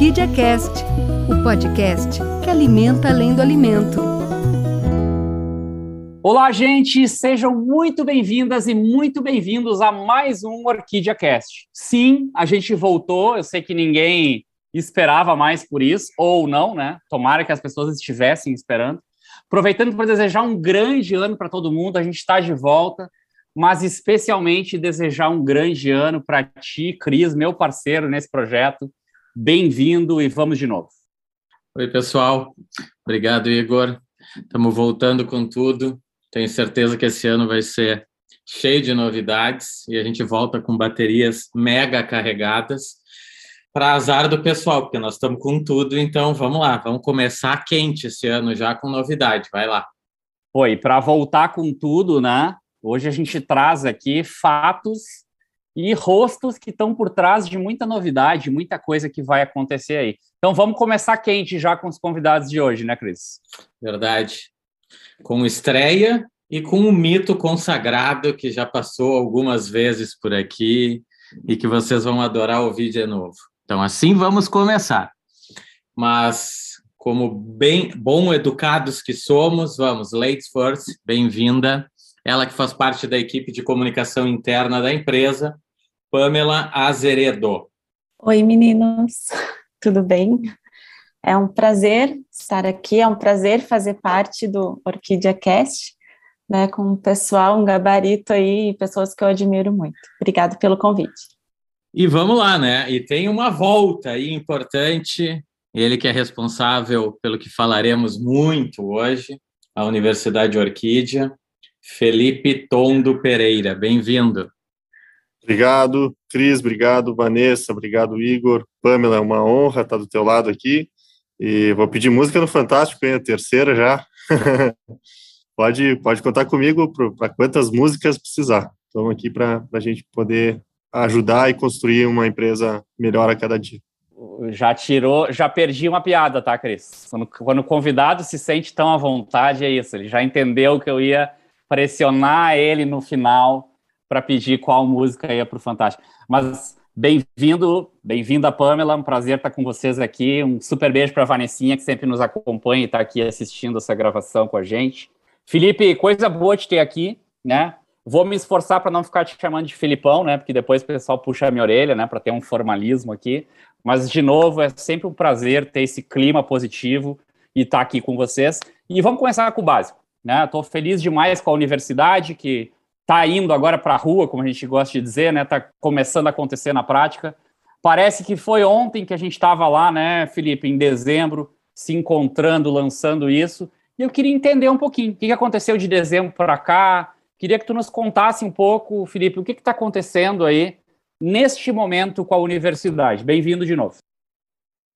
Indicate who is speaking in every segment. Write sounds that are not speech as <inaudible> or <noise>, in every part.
Speaker 1: Orquídea Cast, o podcast que alimenta além do alimento.
Speaker 2: Olá, gente! Sejam muito bem-vindas e muito bem-vindos a mais um Orquídea Cast. Sim, a gente voltou, eu sei que ninguém esperava mais por isso, ou não, né? Tomara que as pessoas estivessem esperando. Aproveitando para desejar um grande ano para todo mundo, a gente está de volta, mas especialmente desejar um grande ano para ti, Cris, meu parceiro nesse projeto. Bem-vindo e vamos de novo.
Speaker 3: Oi, pessoal. Obrigado, Igor. Estamos voltando com tudo. Tenho certeza que esse ano vai ser cheio de novidades e a gente volta com baterias mega carregadas para azar do pessoal, porque nós estamos com tudo, então vamos lá, vamos começar quente esse ano já com novidade, vai lá.
Speaker 2: Oi, para voltar com tudo, né? Hoje a gente traz aqui fatos e rostos que estão por trás de muita novidade, muita coisa que vai acontecer aí. Então vamos começar quente já com os convidados de hoje, né, Cris?
Speaker 3: Verdade. Com estreia e com um mito consagrado que já passou algumas vezes por aqui e que vocês vão adorar ouvir de novo. Então, assim vamos começar. Mas, como bem bom educados que somos, vamos, ladies first, bem-vinda. Ela que faz parte da equipe de comunicação interna da empresa, Pamela Azeredo.
Speaker 4: Oi, meninos, <laughs> tudo bem? É um prazer estar aqui, é um prazer fazer parte do Orquídea Cast, né, com um pessoal, um gabarito aí, pessoas que eu admiro muito. Obrigado pelo convite.
Speaker 3: E vamos lá, né? E tem uma volta aí importante, ele que é responsável pelo que falaremos muito hoje, a Universidade Orquídea, Felipe Tondo Pereira. Bem-vindo.
Speaker 5: Obrigado, Cris, obrigado, Vanessa, obrigado, Igor. Pamela, é uma honra estar do teu lado aqui. E vou pedir música no Fantástico, hein? A terceira já. <laughs> pode, pode contar comigo para quantas músicas precisar. Estamos aqui para a gente poder ajudar e construir uma empresa melhor a cada dia.
Speaker 2: Já tirou, já perdi uma piada, tá, Cris? Quando, quando o convidado se sente tão à vontade, é isso. Ele já entendeu que eu ia pressionar ele no final para pedir qual música ia para o Fantástico. Mas bem-vindo, bem-vinda, Pamela. Um prazer estar com vocês aqui. Um super beijo para a Vanessinha, que sempre nos acompanha e está aqui assistindo essa gravação com a gente. Felipe, coisa boa te ter aqui, né? Vou me esforçar para não ficar te chamando de Filipão, né? Porque depois o pessoal puxa a minha orelha, né? Para ter um formalismo aqui. Mas, de novo, é sempre um prazer ter esse clima positivo e estar tá aqui com vocês. E vamos começar com o básico, né? Estou feliz demais com a universidade, que está indo agora para a rua, como a gente gosta de dizer, né? Está começando a acontecer na prática. Parece que foi ontem que a gente estava lá, né, Felipe, em dezembro, se encontrando, lançando isso. E eu queria entender um pouquinho o que aconteceu de dezembro para cá, Queria que tu nos contasse um pouco, Felipe, o que está acontecendo aí neste momento com a universidade. Bem-vindo de novo.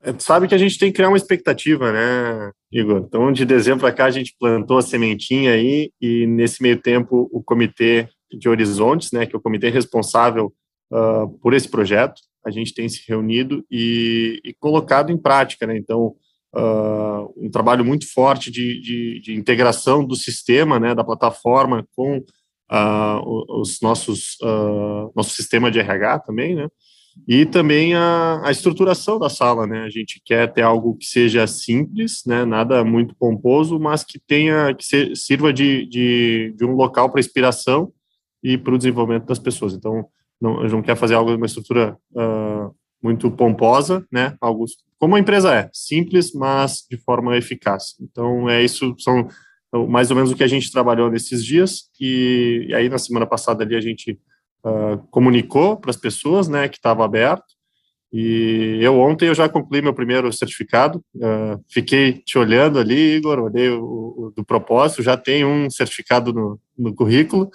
Speaker 5: É, sabe que a gente tem que criar uma expectativa, né, Igor? Então, de dezembro para cá, a gente plantou a sementinha aí e, nesse meio tempo, o Comitê de Horizontes, né, que é o comitê responsável uh, por esse projeto, a gente tem se reunido e, e colocado em prática, né? Então, uh, um trabalho muito forte de, de, de, integração do sistema, né, da plataforma com uh, os nossos nosso sistema de RH também, né, e também a, a, estruturação da sala, né, a gente quer ter algo que seja simples, né, nada muito pomposo, mas que tenha que ser, sirva de, de, de um local para inspiração e para o desenvolvimento das pessoas. Então, não, a gente não quer fazer algo uma estrutura uh, muito pomposa, né? Algo como a empresa é, simples, mas de forma eficaz. Então é isso são mais ou menos o que a gente trabalhou nesses dias e, e aí na semana passada ali a gente uh, comunicou para as pessoas, né, que estava aberto. E eu ontem eu já concluí meu primeiro certificado. Uh, fiquei te olhando ali, Igor, olhei o, o, do propósito, já tenho um certificado no, no currículo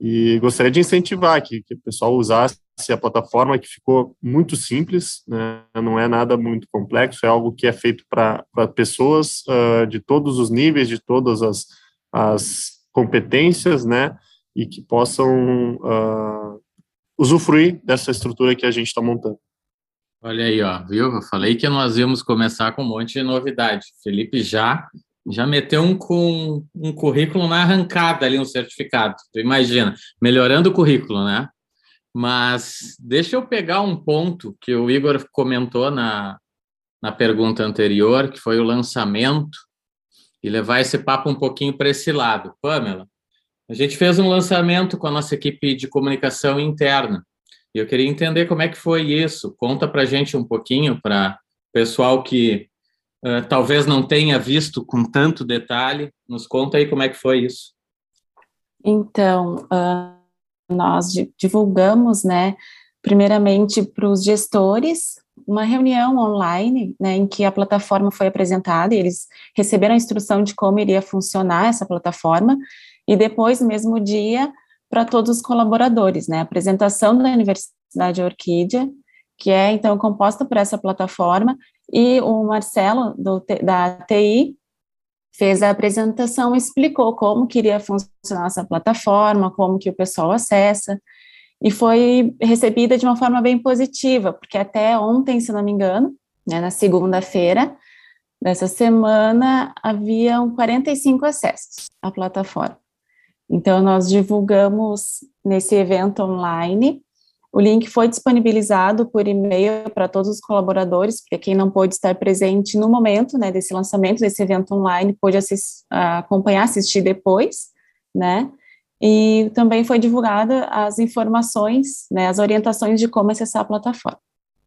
Speaker 5: e gostaria de incentivar que, que o pessoal usasse a plataforma que ficou muito simples, né? não é nada muito complexo, é algo que é feito para pessoas uh, de todos os níveis, de todas as, as competências, né, e que possam uh, usufruir dessa estrutura que a gente está montando.
Speaker 3: Olha aí, ó, viu? Eu falei que nós íamos começar com um monte de novidade. Felipe já já meteu um com um currículo na arrancada ali um certificado. Tu imagina, melhorando o currículo, né? Mas deixa eu pegar um ponto que o Igor comentou na, na pergunta anterior, que foi o lançamento, e levar esse papo um pouquinho para esse lado. Pamela, a gente fez um lançamento com a nossa equipe de comunicação interna, e eu queria entender como é que foi isso. Conta para a gente um pouquinho, para pessoal que uh, talvez não tenha visto com tanto detalhe, nos conta aí como é que foi isso.
Speaker 4: Então, uh, nós divulgamos, né, primeiramente para os gestores, uma reunião online, né, em que a plataforma foi apresentada eles receberam a instrução de como iria funcionar essa plataforma, e depois, mesmo dia, para todos os colaboradores, né, a apresentação da Universidade Orquídea, que é, então, composta por essa plataforma, e o Marcelo, do, da TI, fez a apresentação, explicou como queria funcionar essa plataforma, como que o pessoal acessa, e foi recebida de uma forma bem positiva, porque até ontem, se não me engano, né, na segunda-feira dessa semana, haviam 45 acessos à plataforma. Então, nós divulgamos nesse evento online, o link foi disponibilizado por e-mail para todos os colaboradores, porque quem não pôde estar presente no momento né, desse lançamento, desse evento online, pôde assist, acompanhar, assistir depois, né? e também foi divulgada as informações, né, as orientações de como acessar a plataforma.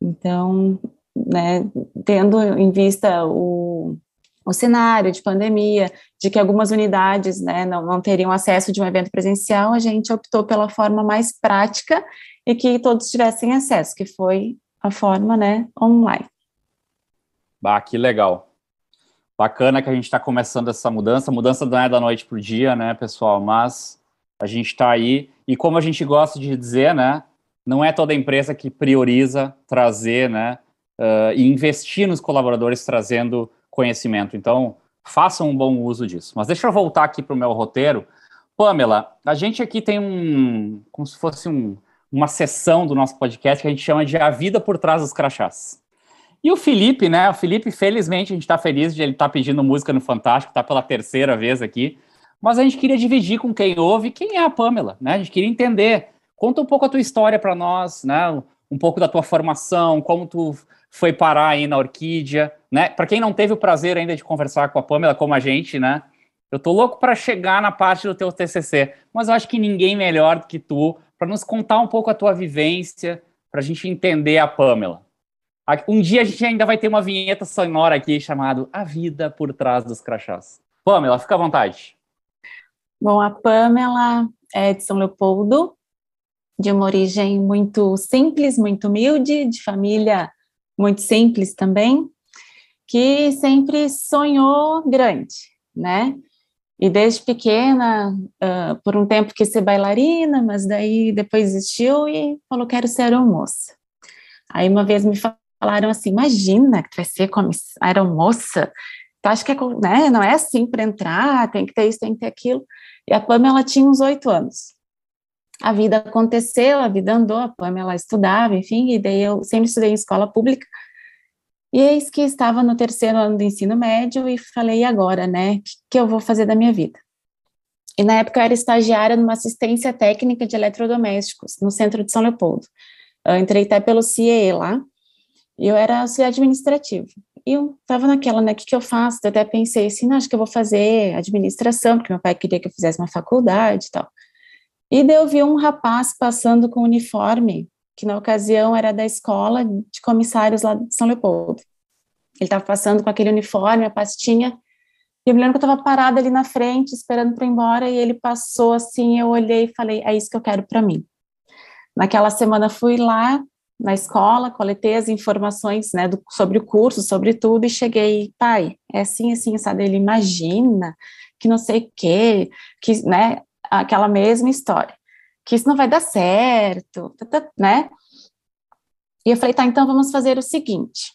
Speaker 4: Então, né, tendo em vista o, o cenário de pandemia, de que algumas unidades né, não, não teriam acesso de um evento presencial, a gente optou pela forma mais prática e que todos tivessem acesso, que foi a forma né, online.
Speaker 2: Bah, que legal. Bacana que a gente está começando essa mudança. Mudança não é da noite para o dia, né, pessoal? Mas a gente está aí, e como a gente gosta de dizer, né, não é toda empresa que prioriza trazer, né, uh, e investir nos colaboradores trazendo conhecimento. Então, façam um bom uso disso. Mas deixa eu voltar aqui para o meu roteiro. Pamela, a gente aqui tem um, como se fosse um, uma sessão do nosso podcast que a gente chama de A Vida por Trás dos Crachás. E o Felipe, né? O Felipe, felizmente, a gente está feliz de ele estar tá pedindo música no Fantástico, está pela terceira vez aqui mas a gente queria dividir com quem ouve quem é a Pamela, né? A gente queria entender. Conta um pouco a tua história para nós, né? Um pouco da tua formação, como tu foi parar aí na Orquídea, né? Para quem não teve o prazer ainda de conversar com a Pamela como a gente, né? Eu tô louco para chegar na parte do teu TCC, mas eu acho que ninguém melhor do que tu para nos contar um pouco a tua vivência, para a gente entender a Pamela. Um dia a gente ainda vai ter uma vinheta sonora aqui chamado A Vida por Trás dos Crachás. Pamela, fica à vontade.
Speaker 4: Bom, a Pamela é de São Leopoldo, de uma origem muito simples, muito humilde, de família muito simples também, que sempre sonhou grande, né? E desde pequena, uh, por um tempo quis ser bailarina, mas daí depois desistiu e falou: quero ser aeromoça. Aí uma vez me falaram assim: imagina que tu vai ser como aeromoça, tu acha que é, né, não é assim para entrar, tem que ter isso, tem que ter aquilo. E a Pamela tinha uns oito anos. A vida aconteceu, a vida andou, a Pamela estudava, enfim, e daí eu sempre estudei em escola pública. E eis que estava no terceiro ano do ensino médio e falei, e agora, né? O que, que eu vou fazer da minha vida? E na época eu era estagiária numa assistência técnica de eletrodomésticos, no centro de São Leopoldo. Eu entrei até pelo CIE lá, e eu era auxiliar administrativo. E eu estava naquela, né, o que, que eu faço? Eu até pensei assim, não, acho que eu vou fazer administração, porque meu pai queria que eu fizesse uma faculdade e tal. E daí eu vi um rapaz passando com uniforme, que na ocasião era da escola de comissários lá de São Leopoldo. Ele estava passando com aquele uniforme, a pastinha, e eu me lembro que eu estava parada ali na frente, esperando para ir embora, e ele passou assim, eu olhei e falei, é isso que eu quero para mim. Naquela semana fui lá, na escola, coletei as informações né, do, sobre o curso, sobre tudo, e cheguei, pai, é assim, assim, sabe? Ele imagina que não sei o quê, que, né, aquela mesma história, que isso não vai dar certo, tá, tá, né? E eu falei, tá, então vamos fazer o seguinte,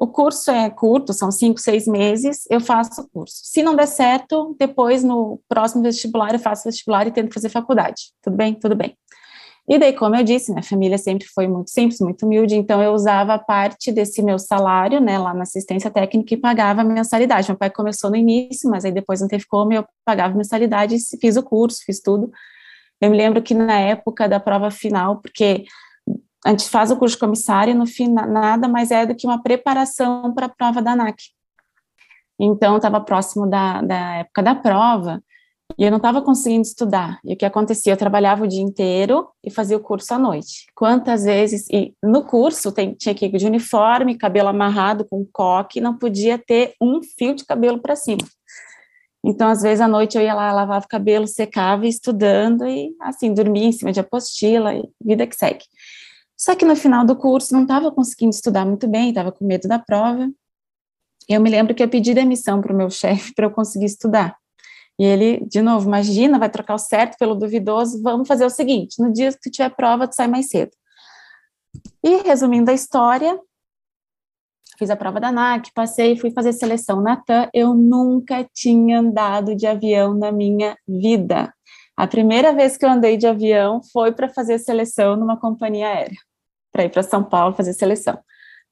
Speaker 4: o curso é curto, são cinco, seis meses, eu faço o curso. Se não der certo, depois no próximo vestibular eu faço vestibular e tento fazer faculdade. Tudo bem? Tudo bem. E daí, como eu disse, minha família sempre foi muito simples, muito humilde, então eu usava parte desse meu salário, né, lá na assistência técnica e pagava a mensalidade. Meu pai começou no início, mas aí depois não teve como, eu pagava mensalidade, fiz o curso, fiz tudo. Eu me lembro que na época da prova final, porque a gente faz o curso de comissário, no fim, nada mais é do que uma preparação para a prova da ANAC. Então, estava próximo da, da época da prova, e eu não estava conseguindo estudar. E o que acontecia? Eu trabalhava o dia inteiro e fazia o curso à noite. Quantas vezes? E no curso tem, tinha que ir de uniforme, cabelo amarrado com coque, não podia ter um fio de cabelo para cima. Então, às vezes, à noite eu ia lá, lavava o cabelo, secava, estudando e, assim, dormia em cima de apostila e vida que segue. Só que no final do curso não estava conseguindo estudar muito bem, estava com medo da prova. Eu me lembro que eu pedi demissão para o meu <laughs> chefe para eu conseguir estudar. E ele, de novo, imagina, vai trocar o certo pelo duvidoso, vamos fazer o seguinte, no dia que tu tiver prova, tu sai mais cedo. E, resumindo a história, fiz a prova da NAC, passei, fui fazer seleção na TAM, eu nunca tinha andado de avião na minha vida. A primeira vez que eu andei de avião foi para fazer seleção numa companhia aérea, para ir para São Paulo fazer seleção.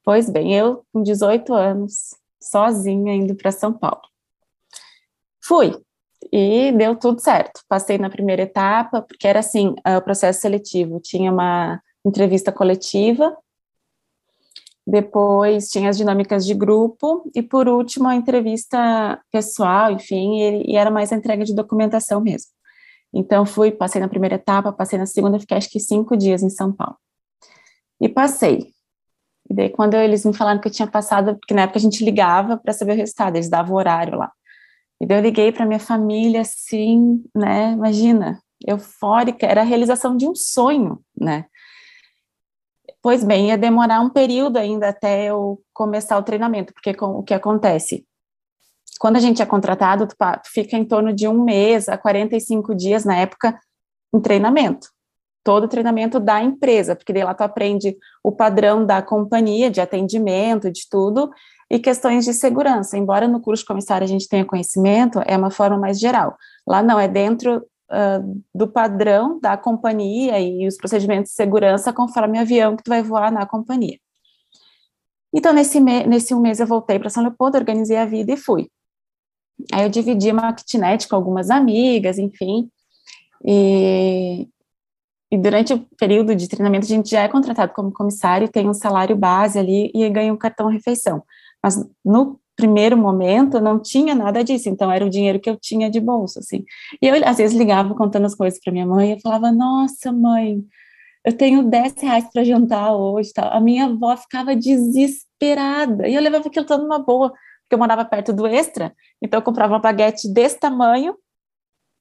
Speaker 4: Pois bem, eu com 18 anos, sozinha indo para São Paulo. Fui, e deu tudo certo. Passei na primeira etapa, porque era assim, eh, o processo seletivo tinha uma entrevista coletiva, depois tinha as dinâmicas de grupo, e por último a entrevista pessoal, enfim, e, e era mais a entrega de documentação mesmo. Então fui, passei na primeira etapa, passei na segunda, fiquei acho que cinco dias em São Paulo. E passei. E daí quando eles me falaram que eu tinha passado, porque na época a gente ligava para saber o resultado, eles davam o horário lá. E daí eu liguei para minha família, assim, né? Imagina, eufórica, era a realização de um sonho, né? Pois bem, ia demorar um período ainda até eu começar o treinamento, porque com, o que acontece? Quando a gente é contratado, tu fica em torno de um mês a 45 dias na época em treinamento. Todo treinamento da empresa, porque daí lá tu aprende o padrão da companhia, de atendimento, de tudo, e questões de segurança. Embora no curso de comissário a gente tenha conhecimento, é uma forma mais geral. Lá não, é dentro uh, do padrão da companhia e os procedimentos de segurança conforme o avião que tu vai voar na companhia. Então, nesse, me nesse um mês eu voltei para São Leopoldo, organizei a vida e fui. Aí eu dividi uma kitnet com algumas amigas, enfim, e, e durante o período de treinamento a gente já é contratado como comissário, tem um salário base ali e ganha um cartão refeição. Mas no primeiro momento não tinha nada disso, então era o dinheiro que eu tinha de bolsa, assim. E eu, às vezes, ligava contando as coisas para minha mãe e falava: Nossa, mãe, eu tenho 10 reais para jantar hoje. Tal. A minha avó ficava desesperada e eu levava aquilo tudo numa boa, porque eu morava perto do extra, então eu comprava uma baguete desse tamanho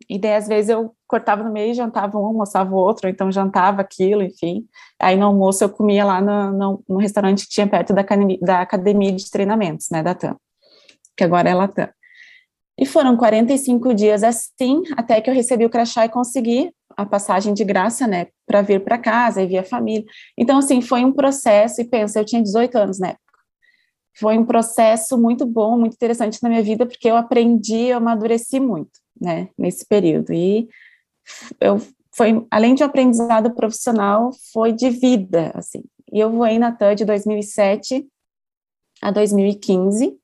Speaker 4: e daí, às vezes, eu cortava no meio e jantava um, almoçava o outro, então jantava aquilo, enfim. Aí, no almoço, eu comia lá no, no, no restaurante que tinha perto da academia, da academia de treinamentos, né, da TAM, que agora é Latam. E foram 45 dias assim, até que eu recebi o crachá e consegui a passagem de graça, né, para vir para casa e vir a família. Então, assim, foi um processo, e pensa, eu tinha 18 anos na época. Foi um processo muito bom, muito interessante na minha vida, porque eu aprendi, eu amadureci muito né, nesse período. E eu foi além de um aprendizado profissional, foi de vida, assim. E eu voei na TAM de 2007 a 2015,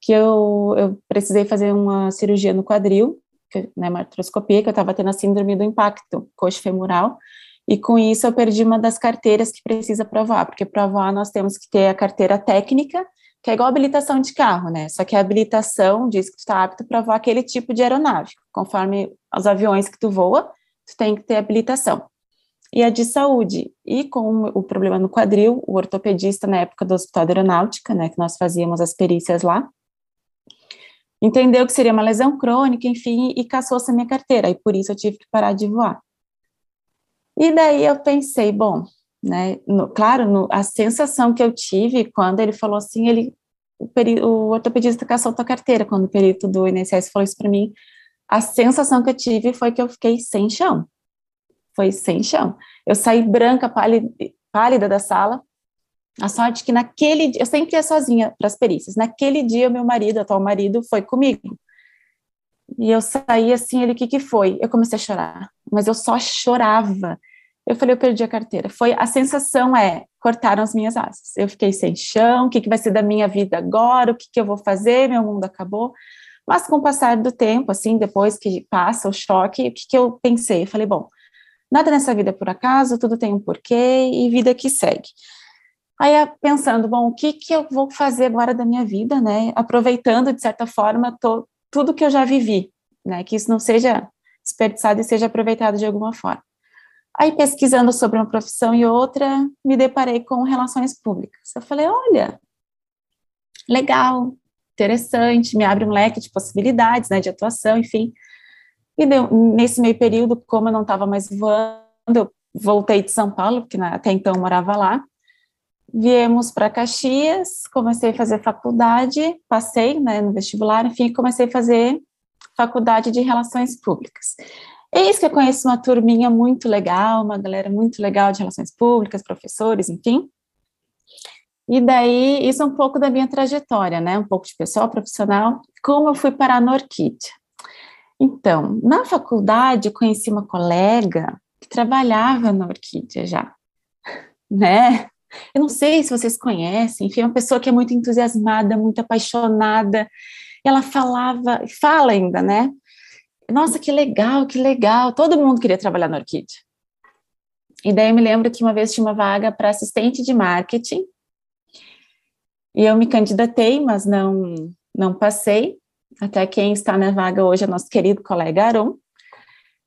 Speaker 4: que eu, eu precisei fazer uma cirurgia no quadril, que, né, uma artroscopia, que eu estava tendo a síndrome do impacto coxo-femoral, e com isso eu perdi uma das carteiras que precisa provar, porque para voar nós temos que ter a carteira técnica que é igual habilitação de carro, né? Só que a habilitação diz que tu está apto para voar aquele tipo de aeronave. Conforme os aviões que tu voa, tu tem que ter habilitação. E a de saúde. E com o problema no quadril, o ortopedista na época do Hospital de Aeronáutica, né, que nós fazíamos as perícias lá, entendeu que seria uma lesão crônica, enfim, e caçou-se a minha carteira, e por isso eu tive que parar de voar. E daí eu pensei, bom, né? No, claro, no, a sensação que eu tive quando ele falou assim, ele o, peri, o ortopedista caçou tua carteira, quando o perito do INSS falou isso para mim, a sensação que eu tive foi que eu fiquei sem chão. Foi sem chão. Eu saí branca, pálida, pálida da sala. A sorte que naquele dia, eu sempre ia sozinha para as perícias. Naquele dia, meu marido, atual marido, foi comigo. E eu saí assim, ele, o que que foi? Eu comecei a chorar, mas eu só chorava. Eu falei, eu perdi a carteira. Foi a sensação é, cortaram as minhas asas. Eu fiquei sem chão, o que, que vai ser da minha vida agora? O que, que eu vou fazer? Meu mundo acabou. Mas com o passar do tempo, assim, depois que passa o choque, o que, que eu pensei? Eu falei, bom, Nada nessa vida é por acaso, tudo tem um porquê e vida que segue. Aí pensando, bom, o que que eu vou fazer agora da minha vida, né? Aproveitando de certa forma to, tudo que eu já vivi, né? Que isso não seja desperdiçado e seja aproveitado de alguma forma. Aí pesquisando sobre uma profissão e outra, me deparei com relações públicas. Eu falei, olha, legal, interessante, me abre um leque de possibilidades, né, de atuação, enfim. E deu, nesse meio período, como eu não estava mais voando, eu voltei de São Paulo, porque até então morava lá. Viemos para Caxias, comecei a fazer faculdade, passei né, no vestibular, enfim, comecei a fazer faculdade de Relações Públicas. Eis que eu conheço uma turminha muito legal, uma galera muito legal de Relações Públicas, professores, enfim. E daí, isso é um pouco da minha trajetória, né? Um pouco de pessoal profissional, como eu fui parar na Orquídea. Então, na faculdade, eu conheci uma colega que trabalhava na Orquídea já, <laughs> né? Eu não sei se vocês conhecem, enfim, é uma pessoa que é muito entusiasmada, muito apaixonada. Ela falava, fala ainda, né? Nossa, que legal, que legal. Todo mundo queria trabalhar na Orquídea. E daí eu me lembro que uma vez tinha uma vaga para assistente de marketing. E eu me candidatei, mas não não passei. Até quem está na vaga hoje é nosso querido colega Aron.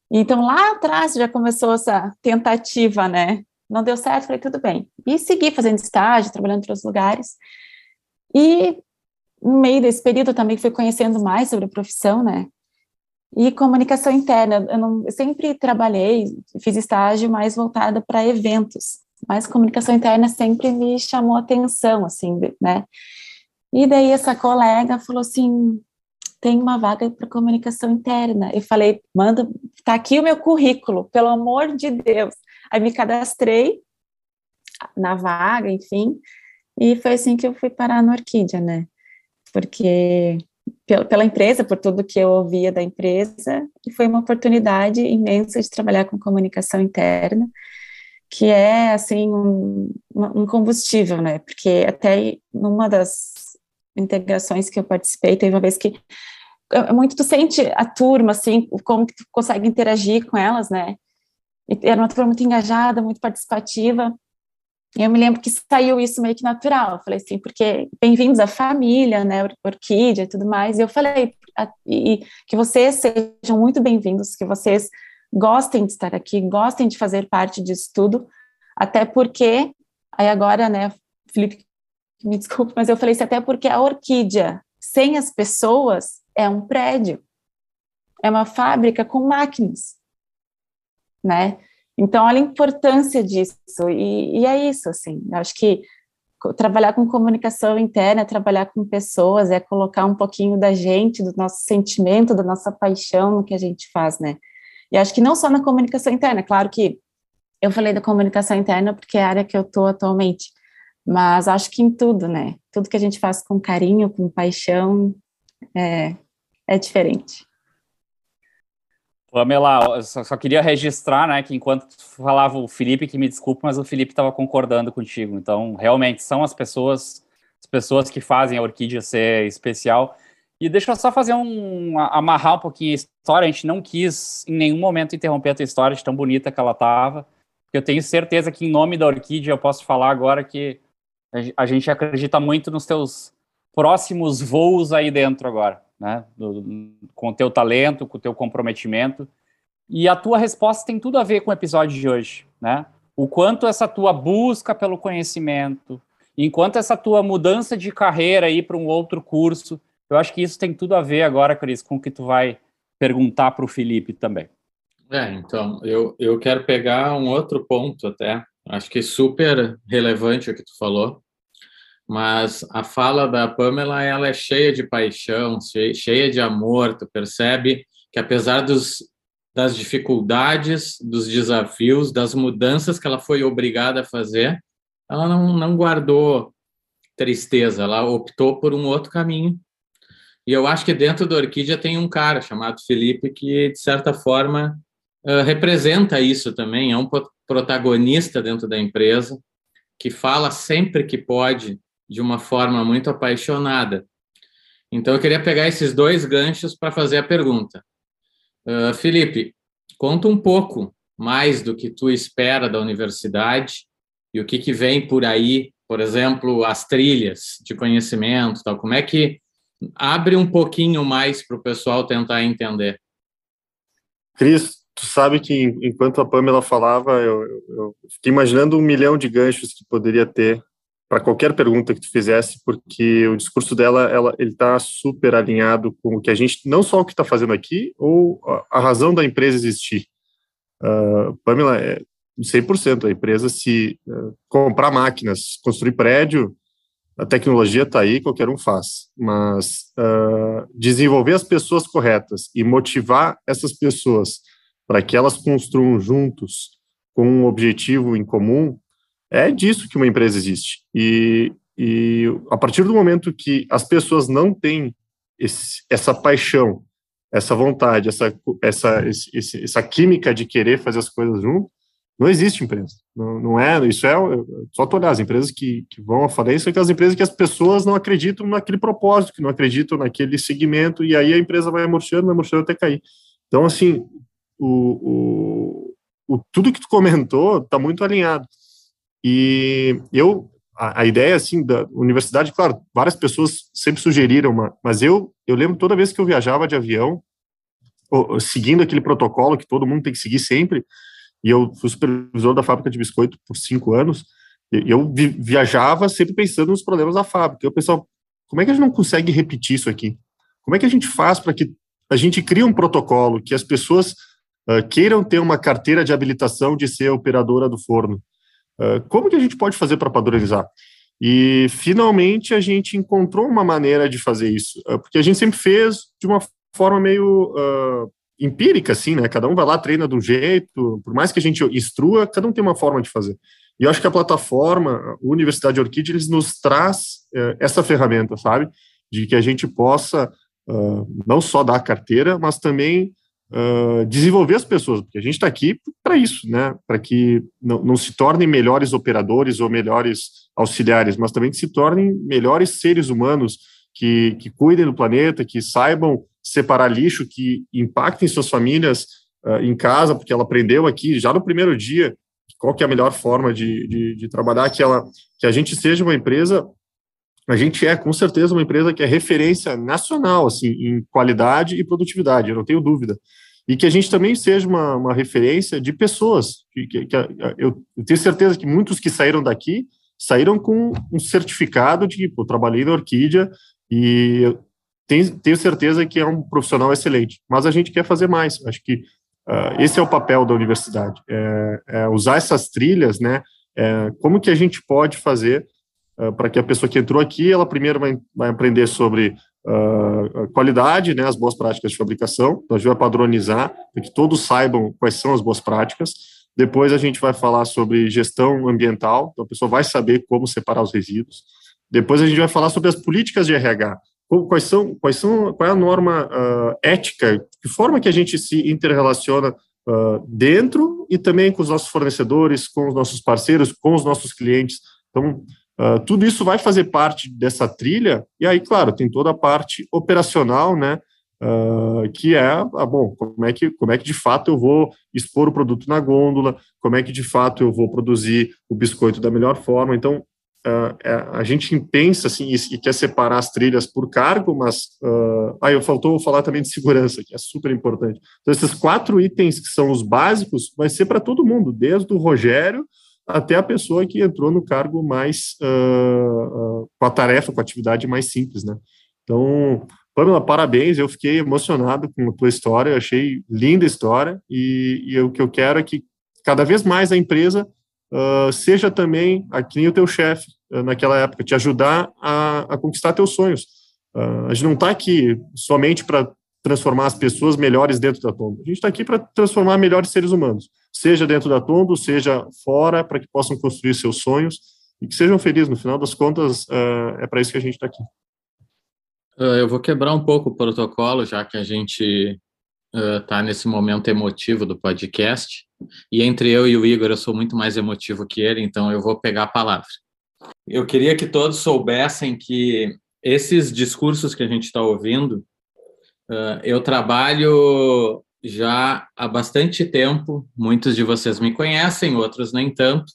Speaker 4: Então, lá atrás já começou essa tentativa, né? Não deu certo, falei, tudo bem. E segui fazendo estágio, trabalhando em outros lugares. E no meio desse período eu também fui conhecendo mais sobre a profissão, né? E comunicação interna, eu, não, eu sempre trabalhei, fiz estágio mais voltada para eventos, mas comunicação interna sempre me chamou atenção, assim, né? E daí essa colega falou assim, tem uma vaga para comunicação interna. Eu falei, manda, tá aqui o meu currículo, pelo amor de Deus. Aí me cadastrei na vaga, enfim, e foi assim que eu fui parar no Orquídea, né? Porque pela empresa, por tudo que eu ouvia da empresa, e foi uma oportunidade imensa de trabalhar com comunicação interna, que é, assim, um, um combustível, né? Porque até numa das integrações que eu participei, teve uma vez que é muito tu sente a turma, assim, como que tu consegue interagir com elas, né? E era uma turma muito engajada, muito participativa. Eu me lembro que saiu isso meio que natural. Eu falei assim, porque bem-vindos à família, né? Orquídea e tudo mais. E eu falei e, que vocês sejam muito bem-vindos, que vocês gostem de estar aqui, gostem de fazer parte disso tudo, até porque, aí agora, né, Felipe, me desculpe, mas eu falei isso até porque a orquídea, sem as pessoas, é um prédio, é uma fábrica com máquinas, né? Então, olha a importância disso, e, e é isso, assim, eu acho que trabalhar com comunicação interna, trabalhar com pessoas, é colocar um pouquinho da gente, do nosso sentimento, da nossa paixão no que a gente faz, né? E acho que não só na comunicação interna, claro que eu falei da comunicação interna porque é a área que eu estou atualmente, mas acho que em tudo, né? Tudo que a gente faz com carinho, com paixão, é, é diferente.
Speaker 2: Pamela, só, só, queria registrar, né, que enquanto falava o Felipe, que me desculpe, mas o Felipe estava concordando contigo. Então, realmente, são as pessoas, as pessoas que fazem a orquídea ser especial. E deixa eu só fazer um, amarrar um pouquinho a história. A gente não quis em nenhum momento interromper a tua história de tão bonita que ela estava. Eu tenho certeza que em nome da orquídea eu posso falar agora que a gente acredita muito nos teus próximos voos aí dentro agora, né? Do, com o teu talento, com o teu comprometimento. E a tua resposta tem tudo a ver com o episódio de hoje, né? O quanto essa tua busca pelo conhecimento, enquanto essa tua mudança de carreira aí para um outro curso, eu acho que isso tem tudo a ver agora, Cris, com o que tu vai perguntar para o Felipe também.
Speaker 3: É, então, eu, eu quero pegar um outro ponto até, acho que super relevante o que tu falou, mas a fala da Pamela ela é cheia de paixão, cheia de amor. Tu percebe que apesar dos, das dificuldades, dos desafios, das mudanças que ela foi obrigada a fazer, ela não, não guardou tristeza, ela optou por um outro caminho. E eu acho que dentro da Orquídea tem um cara chamado Felipe que, de certa forma, uh, representa isso também, é um protagonista dentro da empresa, que fala sempre que pode de uma forma muito apaixonada. Então, eu queria pegar esses dois ganchos para fazer a pergunta. Uh, Felipe, conta um pouco mais do que tu espera da universidade e o que, que vem por aí, por exemplo, as trilhas de conhecimento, tal. Como é que abre um pouquinho mais para o pessoal tentar entender?
Speaker 5: Cris, tu sabe que enquanto a Pamela falava, eu, eu fiquei imaginando um milhão de ganchos que poderia ter para qualquer pergunta que tu fizesse, porque o discurso dela, ela, ele está super alinhado com o que a gente, não só o que está fazendo aqui, ou a, a, razão da empresa existir. Uh, Pamela, é 100%, a empresa se uh, comprar máquinas, construir prédio, a tecnologia está aí, qualquer um faz, mas uh, desenvolver as pessoas corretas e motivar essas pessoas para que elas construam juntos com um objetivo em comum, é disso que uma empresa existe. E, e a partir do momento que as pessoas não têm esse, essa paixão, essa vontade, essa, essa, esse, essa química de querer fazer as coisas junto, não existe empresa. Não, não é, isso é, só tu olhar, as empresas que, que vão à falência são aquelas empresas que as pessoas não acreditam naquele propósito, que não acreditam naquele segmento, e aí a empresa vai murchando, vai murchando até cair. Então, assim, o, o, o tudo que tu comentou está muito alinhado. E eu, a, a, ideia, assim, da universidade, claro, várias pessoas sempre sugeriram, uma, mas eu, eu lembro toda vez que eu viajava de avião, seguindo aquele protocolo que todo mundo tem que seguir sempre, e eu fui supervisor da fábrica de biscoito por cinco anos, eu vi, viajava sempre pensando nos problemas da fábrica. Eu pensava, como é que a gente não consegue repetir isso aqui? Como é que a gente faz para que a gente crie um protocolo que as pessoas uh, queiram ter uma carteira de habilitação de ser operadora do forno? Ah, como que a gente pode fazer para padronizar? E finalmente a gente encontrou uma maneira de fazer isso, uh, porque a gente sempre fez de uma forma meio uh, empírica, assim, né? Cada um vai lá, treina de um jeito, por mais que a gente instrua, cada um tem uma forma de fazer. E eu acho que a plataforma, a Universidade Orquídea, eles nos traz uh, essa ferramenta, sabe? De que a gente possa não só dar a carteira, mas também uh, desenvolver as pessoas, porque a gente está aqui para isso, né? Para que não, não, se tornem melhores operadores ou melhores auxiliares, mas também que se tornem melhores seres humanos que, que cuidem do planeta, que saibam separar lixo, que impactem suas famílias uh, em casa, porque ela aprendeu aqui já no primeiro dia qual que é a melhor forma de, de, de trabalhar, que, ela, que a gente seja uma empresa a gente é com certeza uma empresa que é referência nacional assim em qualidade e produtividade, eu não tenho dúvida e que a gente também seja uma, uma referência de pessoas. Que, que, que eu, tenho certeza que muitos que saíram daqui saíram com um certificado de que trabalhei na Orquídea e tenho, tenho certeza que é um profissional excelente. Mas a gente quer fazer mais. Acho que uh, esse é o papel da universidade, é, é usar essas trilhas, né? É, como que a gente pode fazer uh, para que a pessoa que entrou aqui, ela primeiro vai, vai aprender sobre uh, qualidade, né, as boas práticas de fabricação. Então, a gente vai padronizar para que todos saibam quais são as boas práticas. Depois a gente vai falar sobre gestão ambiental, então a pessoa vai saber como separar os resíduos. Depois a gente vai falar sobre as políticas de RH, quais são, quais são, qual é a norma uh, ética, que forma que a gente se interrelaciona uh, dentro e também com os nossos fornecedores, com os nossos parceiros, com os nossos clientes. Então, Uh, tudo isso vai fazer parte dessa trilha, e aí, claro, tem toda a parte operacional, né? Uh, que é, ah, bom, como é, que, como é que de fato eu vou expor o produto na gôndola, como é que de fato eu vou produzir o biscoito da melhor forma. Então, uh, a gente pensa assim e, e, quer separar as trilhas por cargo, mas. Uh, ah, eu faltou falar também de segurança, que é super importante. Então, esses quatro itens que são os básicos, vai ser para todo mundo, desde o Rogério até a pessoa que entrou no cargo mais uh, uh, com a tarefa, com a atividade mais simples, né? Então, Pamela, parabéns, eu fiquei emocionado com a tua história, achei linda a história e, e o que eu quero é que cada vez mais a empresa uh, seja também aqui o teu chefe naquela época, te ajudar a, a conquistar teus sonhos. a gente não está aqui somente para transformar as pessoas melhores dentro da Tondo. A gente está aqui para transformar melhores seres humanos, seja dentro da Tondo, seja fora, para que possam construir seus sonhos e que sejam felizes. No final das contas, uh, é para isso que a gente está aqui.
Speaker 3: Uh, eu vou quebrar um pouco o protocolo, já que a gente está uh, nesse momento emotivo do podcast. E entre eu e o Igor, eu sou muito mais emotivo que ele, então eu vou pegar a palavra. Eu queria que todos soubessem que esses discursos que a gente está ouvindo, eu trabalho já há bastante tempo, muitos de vocês me conhecem, outros nem tanto,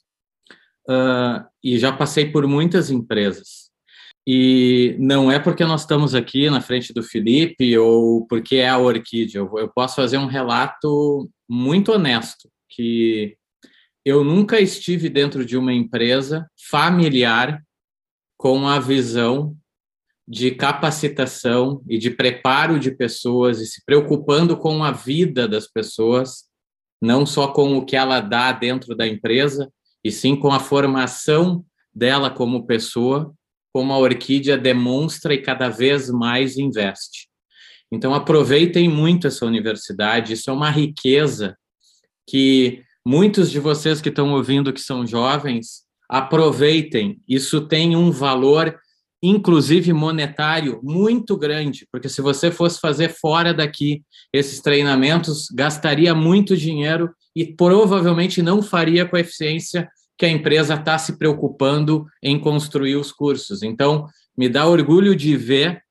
Speaker 3: uh, e já passei por muitas empresas. E não é porque nós estamos aqui na frente do Felipe ou porque é a Orquídea. Eu, eu posso fazer um relato muito honesto, que eu nunca estive dentro de uma empresa familiar com a visão de capacitação e de preparo de pessoas e se preocupando com a vida das pessoas, não só com o que ela dá dentro da empresa, e sim com a formação dela como pessoa, como a Orquídea demonstra e cada vez mais investe. Então, aproveitem muito essa universidade, isso é uma riqueza que muitos de vocês que estão ouvindo, que são jovens, aproveitem, isso tem um valor inclusive monetário, muito grande, porque se você fosse fazer fora daqui esses treinamentos, gastaria muito dinheiro e provavelmente não faria com a eficiência que a empresa está se preocupando em construir os cursos. Então, me dá orgulho de ver.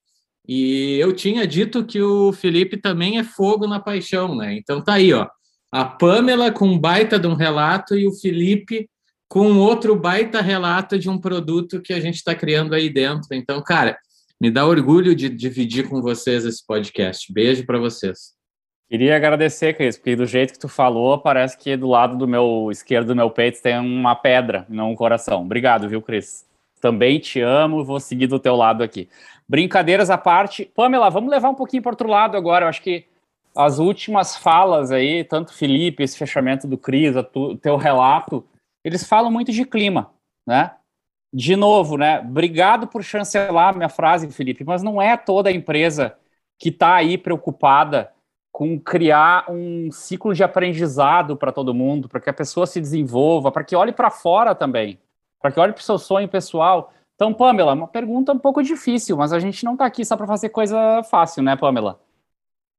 Speaker 3: E eu tinha dito que o Felipe também é fogo na paixão, né? Então tá aí, ó. A Pamela com baita de um relato e o Felipe com outro baita relato de um produto que a gente está criando aí dentro. Então, cara, me dá orgulho de dividir com vocês esse podcast. Beijo para vocês.
Speaker 2: Queria agradecer, Cris, porque do jeito que tu falou, parece que do lado do meu esquerdo do meu peito tem uma pedra, não um coração. Obrigado, viu, Cris? Também te amo, vou seguir do teu lado aqui. Brincadeiras à parte. Pamela, vamos levar um pouquinho para outro lado agora. Eu acho que as últimas falas aí, tanto Felipe, esse fechamento do Cris, o teu relato, eles falam muito de clima, né? De novo, né? Obrigado por chancelar minha frase, Felipe, mas não é toda a empresa que está aí preocupada com criar um ciclo de aprendizado para todo mundo, para que a pessoa se desenvolva, para que olhe para fora também, para que olhe para o seu sonho pessoal. Então, Pamela, uma pergunta um pouco difícil, mas a gente não está aqui só para fazer coisa fácil, né, Pamela?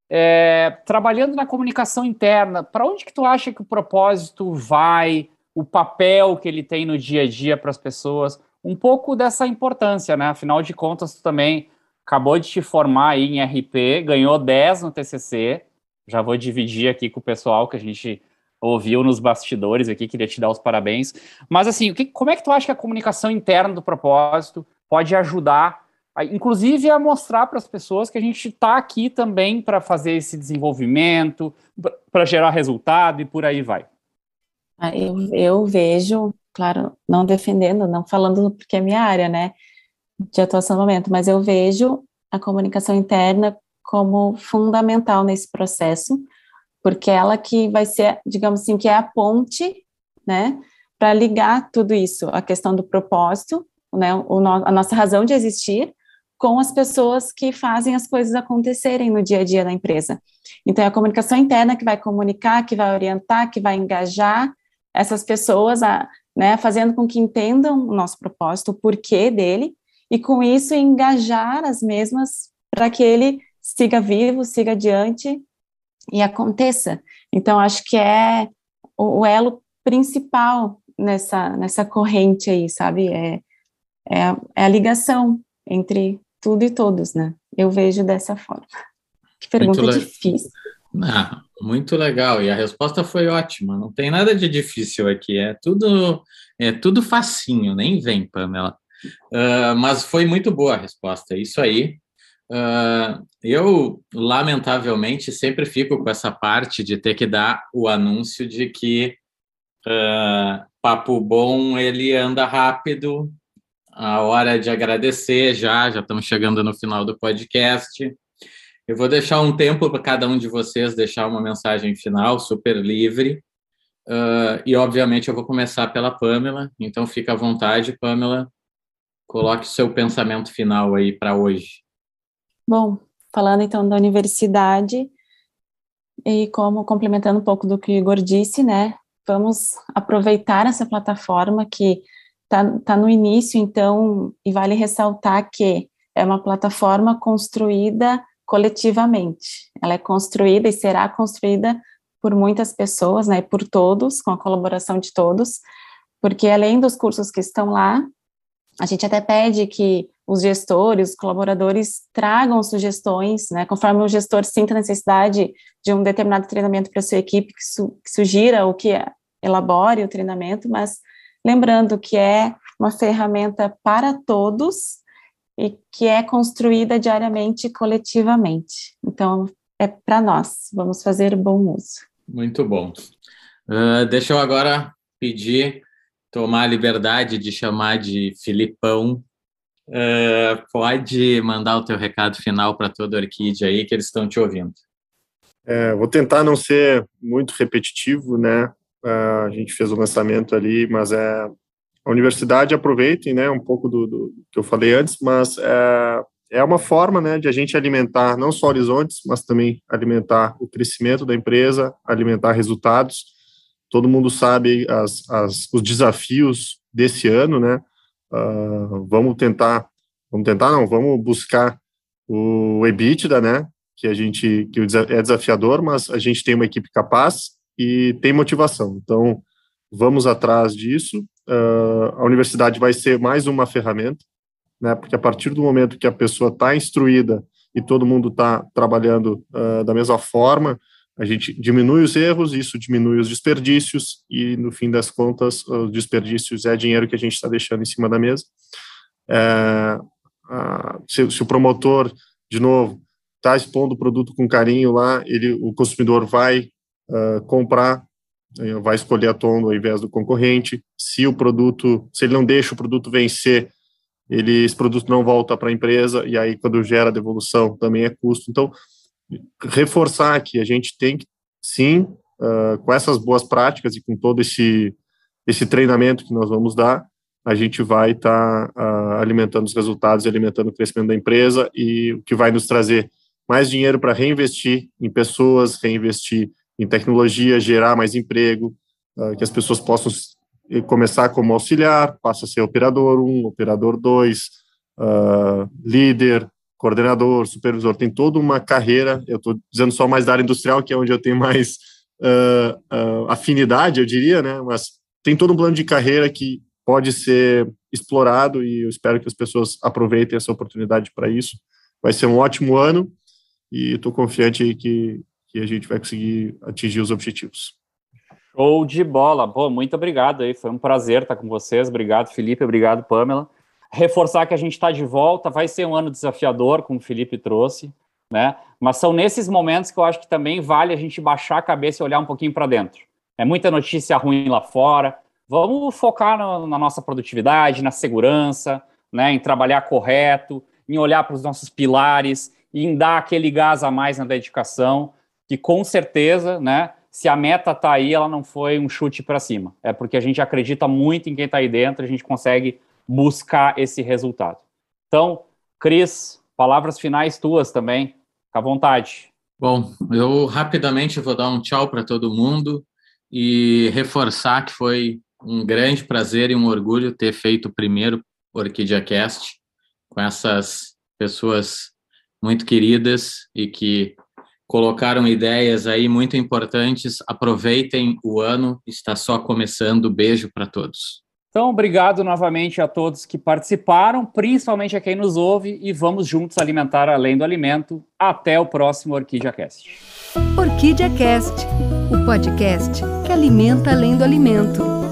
Speaker 2: É, trabalhando na comunicação interna, para onde que tu acha que o propósito vai? O papel que ele tem no dia a dia para as pessoas, um pouco dessa importância, né? Afinal de contas, tu também acabou de te formar aí em RP, ganhou 10 no TCC, já vou dividir aqui com o pessoal que a gente ouviu nos bastidores aqui, queria te dar os parabéns. Mas assim, que, como é que tu acha que a comunicação interna do propósito pode ajudar, a, inclusive a mostrar para as pessoas que a gente está aqui também para fazer esse desenvolvimento, para gerar resultado e por aí vai?
Speaker 4: Ah, eu, eu vejo, claro, não defendendo, não falando porque é minha área, né, de atuação no momento, mas eu vejo a comunicação interna como fundamental nesse processo, porque ela que vai ser, digamos assim, que é a ponte, né, para ligar tudo isso, a questão do propósito, né, o no, a nossa razão de existir, com as pessoas que fazem as coisas acontecerem no dia a dia da empresa. Então, é a comunicação interna que vai comunicar, que vai orientar, que vai engajar, essas pessoas, a, né, fazendo com que entendam o nosso propósito, o porquê dele, e com isso engajar as mesmas para que ele siga vivo, siga adiante e aconteça. Então, acho que é o, o elo principal nessa, nessa corrente aí, sabe? É, é, é a ligação entre tudo e todos, né? Eu vejo dessa forma. Que pergunta difícil.
Speaker 3: Ah, muito legal. E a resposta foi ótima. Não tem nada de difícil aqui. É tudo, é tudo facinho. Nem vem, Pamela. Uh, mas foi muito boa a resposta. É isso aí. Uh, eu, lamentavelmente, sempre fico com essa parte de ter que dar o anúncio de que uh, papo bom ele anda rápido. A hora de agradecer já, já estamos chegando no final do podcast. Eu vou deixar um tempo para cada um de vocês deixar uma mensagem final, super livre. Uh, e, obviamente, eu vou começar pela Pamela. Então, fica à vontade, Pamela. Coloque seu pensamento final aí para hoje.
Speaker 4: Bom, falando então da universidade, e como complementando um pouco do que o Igor disse, né? Vamos aproveitar essa plataforma que está tá no início, então, e vale ressaltar que é uma plataforma construída coletivamente. Ela é construída e será construída por muitas pessoas, né, por todos, com a colaboração de todos, porque além dos cursos que estão lá, a gente até pede que os gestores, os colaboradores tragam sugestões, né, conforme o gestor sinta a necessidade de um determinado treinamento para sua equipe, que, su que sugira ou que elabore o treinamento, mas lembrando que é uma ferramenta para todos e que é construída diariamente coletivamente. Então, é para nós, vamos fazer bom uso.
Speaker 3: Muito bom. Uh, deixa eu agora pedir, tomar a liberdade de chamar de Filipão Uh, pode mandar o teu recado final para toda a Orquídea aí, que eles estão te ouvindo.
Speaker 5: É, vou tentar não ser muito repetitivo, né? Uh, a gente fez o lançamento ali, mas é a universidade aproveitem, né? Um pouco do, do que eu falei antes, mas é, é uma forma, né, de a gente alimentar não só horizontes, mas também alimentar o crescimento da empresa, alimentar resultados. Todo mundo sabe as, as, os desafios desse ano, né? Uh, vamos tentar, vamos tentar não, vamos buscar o EBITDA, né? Que a gente que é desafiador, mas a gente tem uma equipe capaz e tem motivação. Então, vamos atrás disso. Uh, a universidade vai ser mais uma ferramenta, né? Porque a partir do momento que a pessoa está instruída e todo mundo está trabalhando uh, da mesma forma, a gente diminui os erros, isso diminui os desperdícios, e no fim das contas, os desperdícios é dinheiro que a gente está deixando em cima da mesa. É, se, se, o promotor, de novo, está expondo o produto com carinho lá, ele, o consumidor vai uh, comprar, vai escolher a Tondo ao invés do concorrente. Se o produto, se ele não deixa o produto vencer, ele, esse produto não volta para a empresa, e aí quando gera devolução também é custo. Então, reforçar que a gente tem que, sim, uh, com essas boas práticas e com todo esse, esse treinamento que nós vamos dar, a gente vai estar tá, uh, alimentando os resultados, alimentando o crescimento da empresa e o que vai nos trazer mais dinheiro para reinvestir em pessoas, reinvestir em tecnologia, gerar mais emprego, uh, que as pessoas possam começar como auxiliar, passa a ser operador 1, operador 2, uh, líder, coordenador, supervisor, tem toda uma carreira, eu estou dizendo só mais da área industrial, que é onde eu tenho mais uh, uh, afinidade, eu diria, né, mas tem todo um plano de carreira que pode ser explorado e eu espero que as pessoas aproveitem essa oportunidade para isso. Vai ser um ótimo ano e estou confiante que, que a gente vai conseguir atingir os objetivos.
Speaker 2: Show de bola. Pô, muito obrigado aí. Foi um prazer estar com vocês. Obrigado, Felipe. Obrigado, Pamela reforçar que a gente está de volta, vai ser um ano desafiador, como o Felipe trouxe, né? Mas são nesses momentos que eu acho que também vale a gente baixar a cabeça e olhar um pouquinho para dentro. É muita notícia ruim lá fora. Vamos focar no, na nossa produtividade, na segurança, né? Em trabalhar correto, em olhar para os nossos pilares e em dar aquele gás a mais na dedicação, que com certeza, né? Se a meta está aí, ela não foi um chute para cima. É porque a gente acredita muito em quem está aí dentro, a gente consegue buscar esse resultado. Então, Cris, palavras finais tuas também, fica à vontade.
Speaker 3: Bom, eu rapidamente vou dar um tchau para todo mundo e reforçar que foi um grande prazer e um orgulho ter feito o primeiro Orquídea Cast com essas pessoas muito queridas e que colocaram ideias aí muito importantes. Aproveitem o ano, está só começando. Beijo para todos.
Speaker 2: Então, obrigado novamente a todos que participaram, principalmente a quem nos ouve, e vamos juntos alimentar além do alimento. Até o próximo Orquídea Cast.
Speaker 1: Orquídea Cast, o podcast que alimenta além do alimento.